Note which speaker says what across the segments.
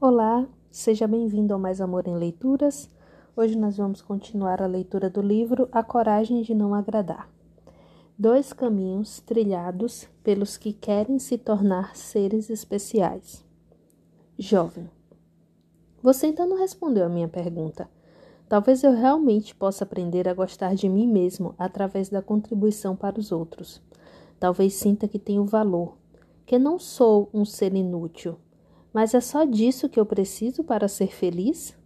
Speaker 1: Olá, seja bem-vindo ao Mais Amor em Leituras. Hoje nós vamos continuar a leitura do livro A Coragem de Não Agradar. Dois caminhos trilhados pelos que querem se tornar seres especiais. Jovem, você ainda não respondeu a minha pergunta. Talvez eu realmente possa aprender a gostar de mim mesmo através da contribuição para os outros. Talvez sinta que tenho valor, que não sou um ser inútil mas é só disso que eu preciso para ser feliz?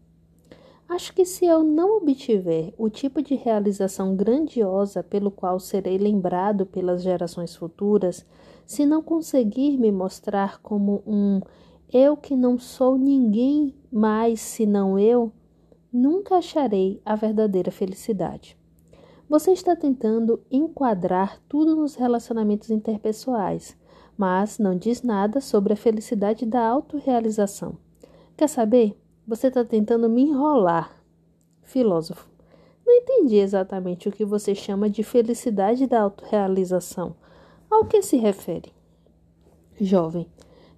Speaker 1: Acho que se eu não obtiver o tipo de realização grandiosa pelo qual serei lembrado pelas gerações futuras, se não conseguir me mostrar como um eu que não sou ninguém mais senão eu, nunca acharei a verdadeira felicidade. Você está tentando enquadrar tudo nos relacionamentos interpessoais, mas não diz nada sobre a felicidade da autorrealização. Quer saber? Você está tentando me enrolar. Filósofo, não entendi exatamente o que você chama de felicidade da autorrealização. Ao que se refere? Jovem,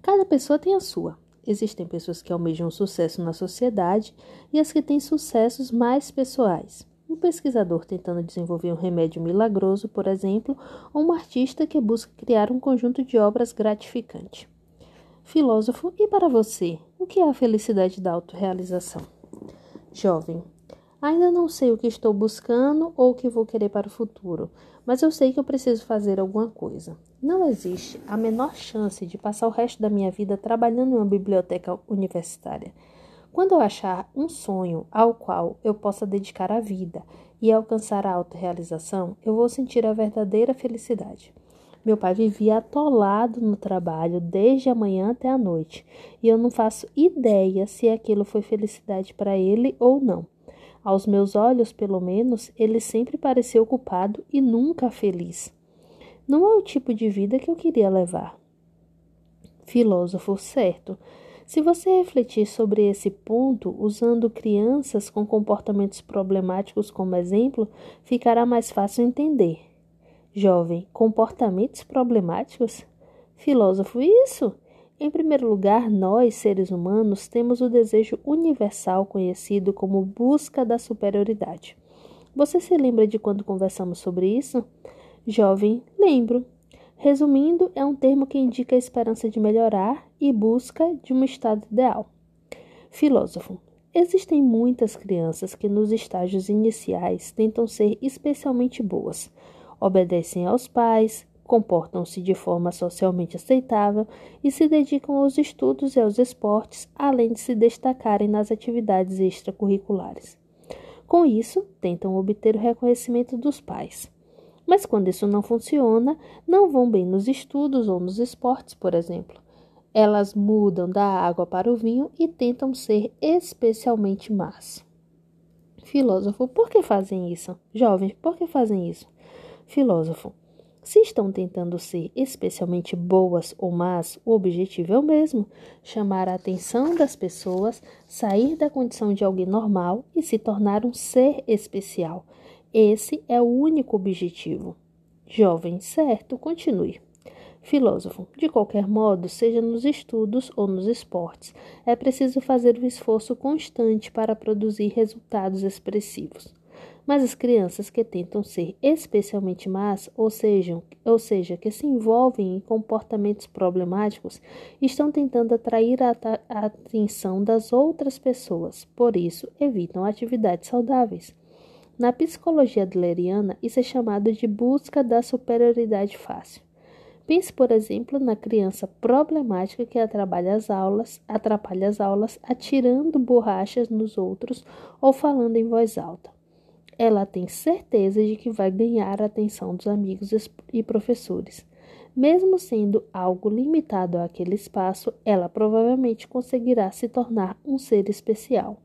Speaker 1: cada pessoa tem a sua. Existem pessoas que almejam sucesso na sociedade e as que têm sucessos mais pessoais um pesquisador tentando desenvolver um remédio milagroso, por exemplo, ou um artista que busca criar um conjunto de obras gratificante. Filósofo, e para você, o que é a felicidade da autorrealização? Jovem, ainda não sei o que estou buscando ou o que vou querer para o futuro, mas eu sei que eu preciso fazer alguma coisa. Não existe a menor chance de passar o resto da minha vida trabalhando em uma biblioteca universitária. Quando eu achar um sonho ao qual eu possa dedicar a vida e alcançar a autorrealização, eu vou sentir a verdadeira felicidade. Meu pai vivia atolado no trabalho desde a manhã até a noite, e eu não faço ideia se aquilo foi felicidade para ele ou não. Aos meus olhos, pelo menos, ele sempre pareceu ocupado e nunca feliz. Não é o tipo de vida que eu queria levar. Filósofo certo. Se você refletir sobre esse ponto usando crianças com comportamentos problemáticos como exemplo, ficará mais fácil entender. Jovem, comportamentos problemáticos? Filósofo, isso! Em primeiro lugar, nós, seres humanos, temos o desejo universal conhecido como busca da superioridade. Você se lembra de quando conversamos sobre isso? Jovem, lembro. Resumindo, é um termo que indica a esperança de melhorar e busca de um estado ideal. Filósofo. Existem muitas crianças que nos estágios iniciais tentam ser especialmente boas, obedecem aos pais, comportam-se de forma socialmente aceitável e se dedicam aos estudos e aos esportes, além de se destacarem nas atividades extracurriculares. Com isso, tentam obter o reconhecimento dos pais. Mas quando isso não funciona, não vão bem nos estudos ou nos esportes, por exemplo. Elas mudam da água para o vinho e tentam ser especialmente más. Filósofo, por que fazem isso? Jovens, por que fazem isso? Filósofo, se estão tentando ser especialmente boas ou más, o objetivo é o mesmo: chamar a atenção das pessoas, sair da condição de alguém normal e se tornar um ser especial. Esse é o único objetivo. Jovem, certo, continue. Filósofo, de qualquer modo, seja nos estudos ou nos esportes, é preciso fazer um esforço constante para produzir resultados expressivos. Mas as crianças que tentam ser especialmente más, ou seja, ou seja, que se envolvem em comportamentos problemáticos, estão tentando atrair a, a atenção das outras pessoas, por isso evitam atividades saudáveis. Na psicologia adleriana, isso é chamado de busca da superioridade fácil. Pense, por exemplo, na criança problemática que atrapalha as aulas, atrapalha as aulas atirando borrachas nos outros ou falando em voz alta. Ela tem certeza de que vai ganhar a atenção dos amigos e professores. Mesmo sendo algo limitado àquele espaço, ela provavelmente conseguirá se tornar um ser especial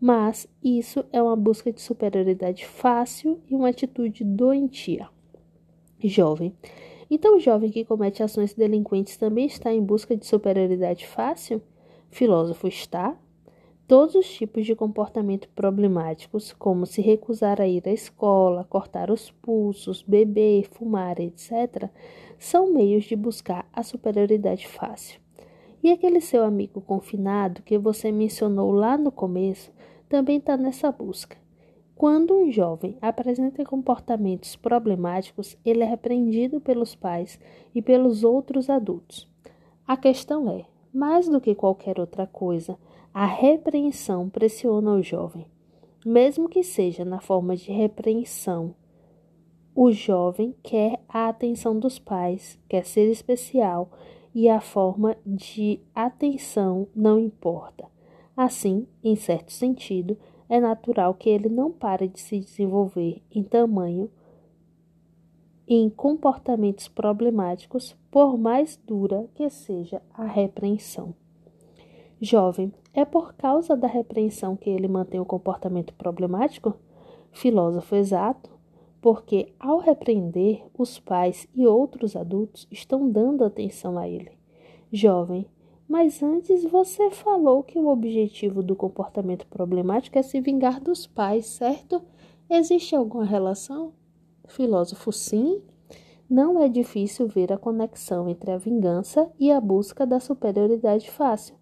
Speaker 1: mas isso é uma busca de superioridade fácil e uma atitude doentia. Jovem. Então, o jovem que comete ações delinquentes também está em busca de superioridade fácil? Filósofo está. Todos os tipos de comportamento problemáticos, como se recusar a ir à escola, cortar os pulsos, beber, fumar, etc., são meios de buscar a superioridade fácil. E aquele seu amigo confinado que você mencionou lá no começo também está nessa busca. Quando um jovem apresenta comportamentos problemáticos, ele é repreendido pelos pais e pelos outros adultos. A questão é: mais do que qualquer outra coisa, a repreensão pressiona o jovem. Mesmo que seja na forma de repreensão, o jovem quer a atenção dos pais, quer ser especial e a forma de atenção não importa. Assim, em certo sentido, é natural que ele não pare de se desenvolver em tamanho em comportamentos problemáticos, por mais dura que seja a repreensão. Jovem, é por causa da repreensão que ele mantém o comportamento problemático? Filósofo exato, porque ao repreender, os pais e outros adultos estão dando atenção a ele. Jovem, mas antes você falou que o objetivo do comportamento problemático é se vingar dos pais, certo? Existe alguma relação? Filósofo, sim. Não é difícil ver a conexão entre a vingança e a busca da superioridade fácil.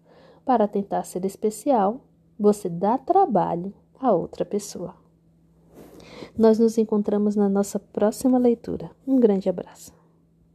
Speaker 1: Para tentar ser especial, você dá trabalho a outra pessoa. Nós nos encontramos na nossa próxima leitura. Um grande abraço.